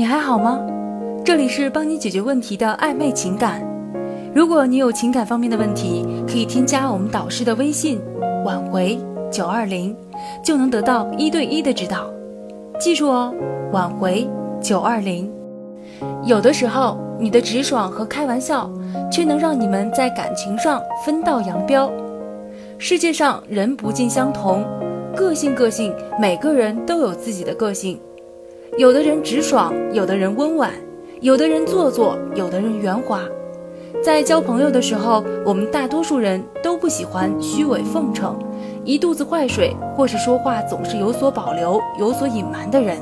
你还好吗？这里是帮你解决问题的暧昧情感。如果你有情感方面的问题，可以添加我们导师的微信“挽回九二零”，就能得到一对一的指导。记住哦，挽回九二零。有的时候，你的直爽和开玩笑，却能让你们在感情上分道扬镳。世界上人不尽相同，个性个性，每个人都有自己的个性。有的人直爽，有的人温婉，有的人做作，有的人圆滑。在交朋友的时候，我们大多数人都不喜欢虚伪奉承、一肚子坏水，或是说话总是有所保留、有所隐瞒的人，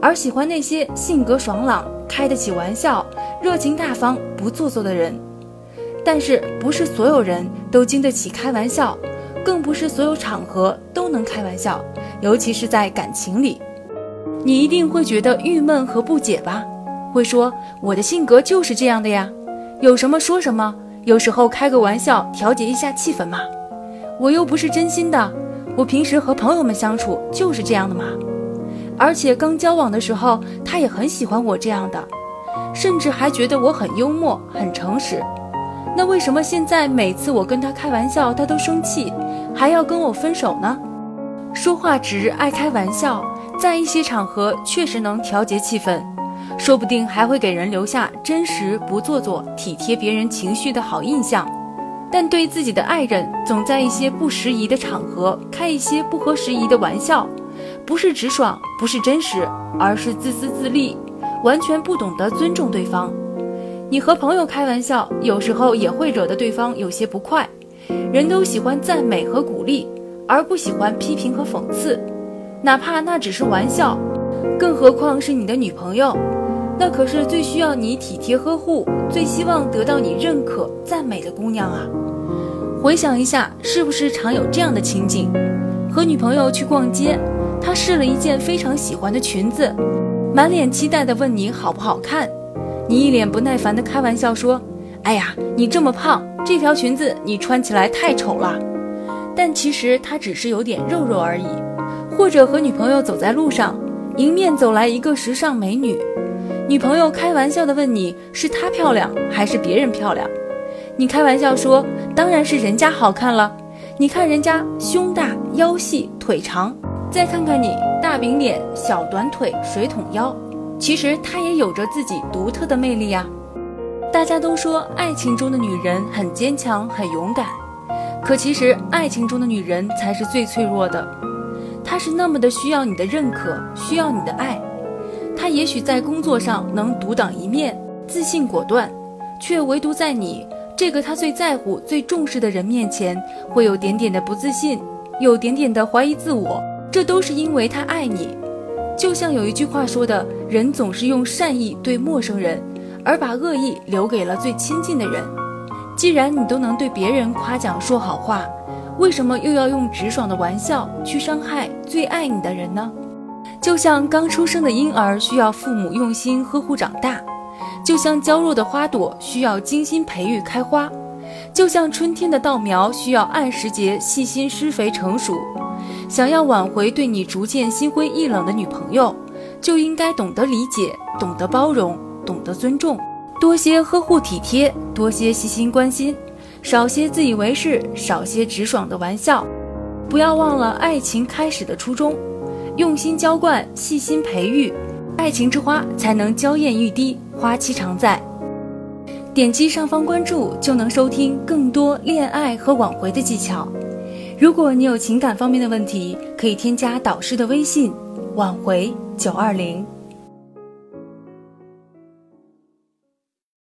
而喜欢那些性格爽朗、开得起玩笑、热情大方、不做作的人。但是，不是所有人都经得起开玩笑，更不是所有场合都能开玩笑，尤其是在感情里。你一定会觉得郁闷和不解吧？会说我的性格就是这样的呀，有什么说什么，有时候开个玩笑调节一下气氛嘛。我又不是真心的，我平时和朋友们相处就是这样的嘛。而且刚交往的时候，他也很喜欢我这样的，甚至还觉得我很幽默、很诚实。那为什么现在每次我跟他开玩笑，他都生气，还要跟我分手呢？说话直，爱开玩笑。在一些场合确实能调节气氛，说不定还会给人留下真实、不做作、体贴别人情绪的好印象。但对自己的爱人，总在一些不适宜的场合开一些不合时宜的玩笑，不是直爽，不是真实，而是自私自利，完全不懂得尊重对方。你和朋友开玩笑，有时候也会惹得对方有些不快。人都喜欢赞美和鼓励，而不喜欢批评和讽刺。哪怕那只是玩笑，更何况是你的女朋友，那可是最需要你体贴呵护、最希望得到你认可、赞美的姑娘啊！回想一下，是不是常有这样的情景？和女朋友去逛街，她试了一件非常喜欢的裙子，满脸期待地问你好不好看，你一脸不耐烦地开玩笑说：“哎呀，你这么胖，这条裙子你穿起来太丑了。”但其实她只是有点肉肉而已。或者和女朋友走在路上，迎面走来一个时尚美女，女朋友开玩笑的问你是她漂亮还是别人漂亮？你开玩笑说当然是人家好看了，你看人家胸大腰细腿长，再看看你大饼脸小短腿水桶腰，其实她也有着自己独特的魅力呀。大家都说爱情中的女人很坚强很勇敢，可其实爱情中的女人才是最脆弱的。他是那么的需要你的认可，需要你的爱。他也许在工作上能独当一面，自信果断，却唯独在你这个他最在乎、最重视的人面前，会有点点的不自信，有点点的怀疑自我。这都是因为他爱你。就像有一句话说的：“人总是用善意对陌生人，而把恶意留给了最亲近的人。”既然你都能对别人夸奖说好话。为什么又要用直爽的玩笑去伤害最爱你的人呢？就像刚出生的婴儿需要父母用心呵护长大，就像娇弱的花朵需要精心培育开花，就像春天的稻苗需要按时节细心施肥成熟。想要挽回对你逐渐心灰意冷的女朋友，就应该懂得理解，懂得包容，懂得尊重，多些呵护体贴，多些细心关心。少些自以为是，少些直爽的玩笑，不要忘了爱情开始的初衷，用心浇灌，细心培育，爱情之花才能娇艳欲滴，花期常在。点击上方关注就能收听更多恋爱和挽回的技巧。如果你有情感方面的问题，可以添加导师的微信：挽回九二零。